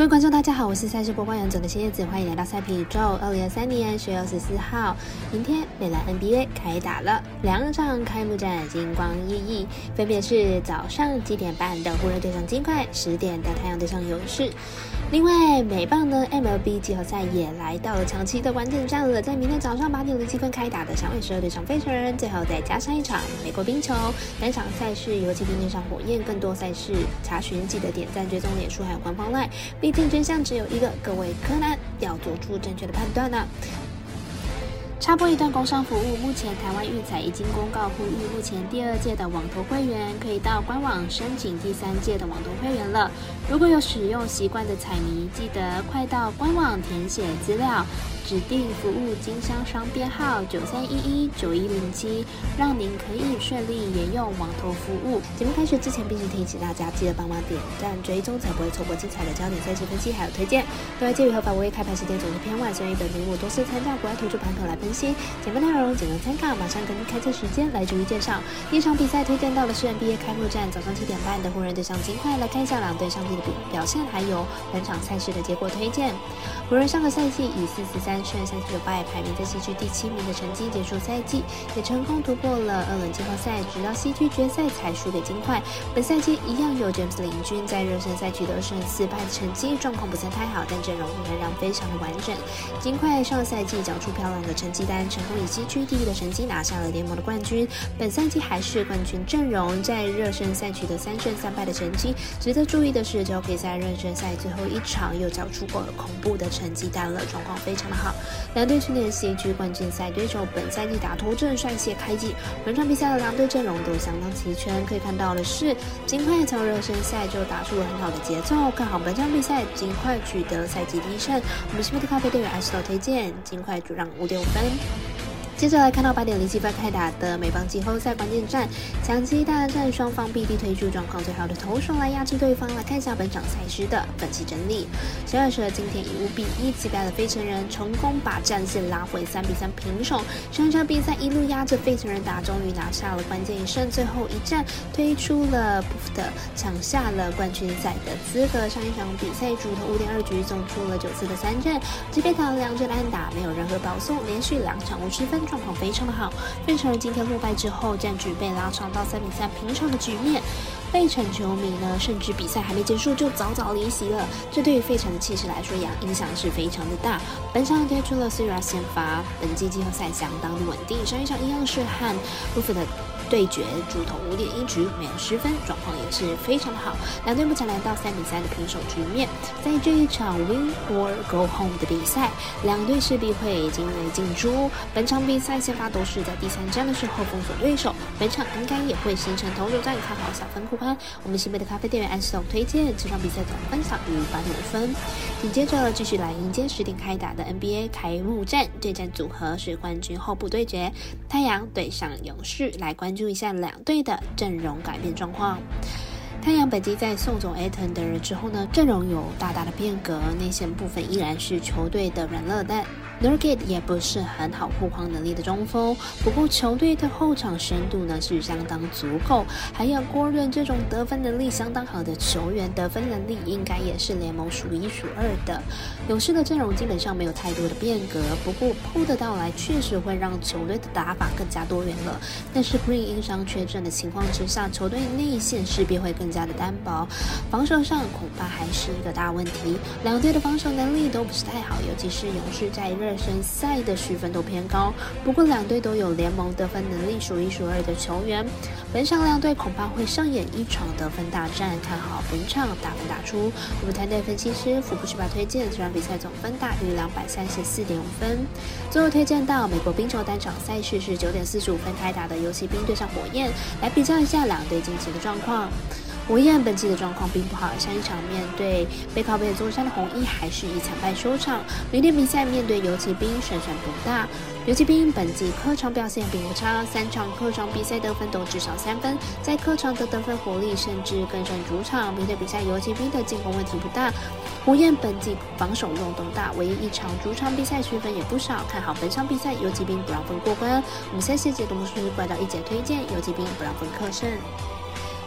各位观众，大家好，我是赛事播报员总的新叶子，欢迎来到赛皮宇宙。二零二三年十月二十四号，明天美兰 NBA 开打了，两场开幕战金光熠熠，分别是早上七点半的湖人对上金块，十点的太阳对上勇士。另外，美棒的 MLB 季后赛也来到了长期的关键战了，在明天早上八点零七分开打的响尾蛇对上费城人，最后再加上一场美国冰球，单场赛事尤其冰面上火焰，更多赛事查询记得点赞、追踪脸书还有官方 LINE，毕竟真相只有一个，各位柯南要做出正确的判断呢。插播一段工商服务，目前台湾育彩已经公告呼吁，目前第二届的网投会员可以到官网申请第三届的网投会员了。如果有使用习惯的彩迷，记得快到官网填写资料。指定服务经销商编号九三一一九一零七，让您可以顺利沿用网投服务。节目开始之前，必须提醒大家记得帮忙点赞、追踪，才不会错过精彩的焦点赛事分析还有推荐。各位介于合法，我也开盘时间总是偏晚，所以本节目多次参照国外投注盘口来分析，节目内容仅供参考。马上根据开赛时间来逐一介绍。第一场比赛推荐到的是 NBA 开幕战，早上七点半的湖人对上金块。来看一下两队上季的表表现，还有本场赛事的结果推荐。湖人上个赛季以四十三。三胜三十九败，排名在西区第七名的成绩结束赛季，也成功突破了二轮季后赛，直到西区决赛才输给金块。本赛季一样有 James 领军，在热身赛取得胜四败的成绩，状况不算太好，但阵容仍然非常的完整。金块上赛季缴出漂亮的成绩单，成功以西区第一的成绩拿下了联盟的冠军。本赛季还是冠军阵容，在热身赛取得三胜三败的成绩。值得注意的是，就可以在热身赛最后一场又缴出过恐怖的成绩单了，状况非常的好好。两队去年 C 区冠军赛对手，本赛季打头阵率先开季。本场比赛的两队阵容都相当齐全，可以看到的是，金块从热身赛就打出了很好的节奏。看好本场比赛，尽快取得赛季第一胜。我们西北的咖啡店员 S 都推荐，尽快主让五点五分。接着来看到八点零七分开打的美邦季后赛关键战，强击大战，双方必定推出状况最好的投手来压制对方。来看一下本场赛事的本期整理。小野蛇今天以五比一击败了费城人，成功把战线拉回三比三平手。上一场比赛一路压着费城人打，终于拿下了关键一胜。最后一战推出了 Booft，抢下了冠军赛的资格。上一场比赛主投五点二局，总出了九次的三振，即便他两支安打，没有任何保送，连续两场无失分。状况非常的好，变成了今天落败之后，战局被拉长到三比三平手的局面。费城球迷呢，甚至比赛还没结束就早早离席了，这对于费城的气势来说，呀，影响是非常的大。本场推出了 s i r a 先发，本季季后赛相当的稳定，上一场一样是和布弗的。对决主投五点一局没有失分，状况也是非常的好。两队目前来到三比三的平手局面，在这一场 Win or Go Home 的比赛，两队势必会进雷进出。本场比赛先发都是在第三战的时候封锁对手，本场应该也会形成投手战，看好小分库宽。我们新北的咖啡店员安斯 n 推荐这场比赛总分小于八点五分。紧接着继续来迎接十点开打的 NBA 开幕战，对战组合是冠军候补对决，太阳对上勇士，来关注。一下两队的阵容改变状况。太阳本季在送走 Aton 的人之后呢，阵容有大大的变革，内线部分依然是球队的软肋但 Nurkic 也不是很好护框能力的中锋，不过球队的后场深度呢是相当足够，还有 Gordon 这种得分能力相当好的球员，得分能力应该也是联盟数一数二的。勇士的阵容基本上没有太多的变革，不过 p 的到来确实会让球队的打法更加多元了。但是 Green 因伤缺阵的情况之下，球队内线势必会更加的单薄，防守上恐怕还是一个大问题。两队的防守能力都不是太好，尤其是勇士在热。身赛的失分都偏高，不过两队都有联盟得分能力数一数二的球员，本场两队恐怕会上演一场得分大战，看好本场大分打出。我们团队分析师福布斯把推荐这场比赛总分大于两百三十四点五分。最后推荐到美国冰球单场赛事是九点四十五分开打的游戏兵对上火焰，来比较一下两队近期的状况。火焰本季的状况并不好，上一场面对背靠背座山的红衣还是以惨败收场。明天比赛面对游骑兵胜算不大。游骑兵本季客场表现并不差，三场客场比赛得分都至少三分，在客场的得分火力甚至更胜主场。明天比赛游骑兵的进攻问题不大。火焰本季防守漏洞大，唯一一场主场比赛失分也不少，看好本场比赛游骑兵不让分过关。我们下期节的魔术怪盗一姐推荐游骑兵不让分客胜。